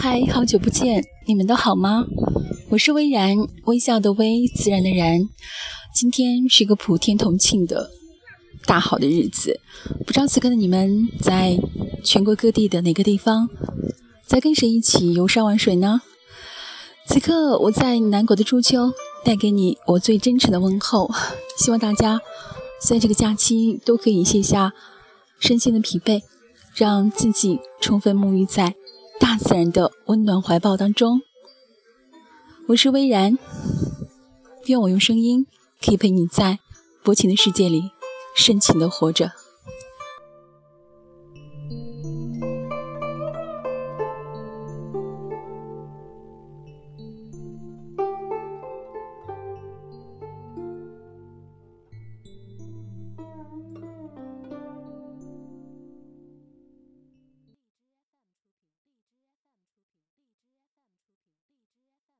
嗨，好久不见，你们都好吗？我是微然，微笑的微，自然的然。今天是一个普天同庆的大好的日子，不知道此刻的你们在全国各地的哪个地方，在跟谁一起游山玩水呢？此刻我在南国的初秋，带给你我最真诚的问候。希望大家在这个假期都可以卸下身心的疲惫，让自己充分沐浴在。大自然的温暖怀抱当中。我是微然愿我用声音可以陪你在薄情的世界里深情的活着。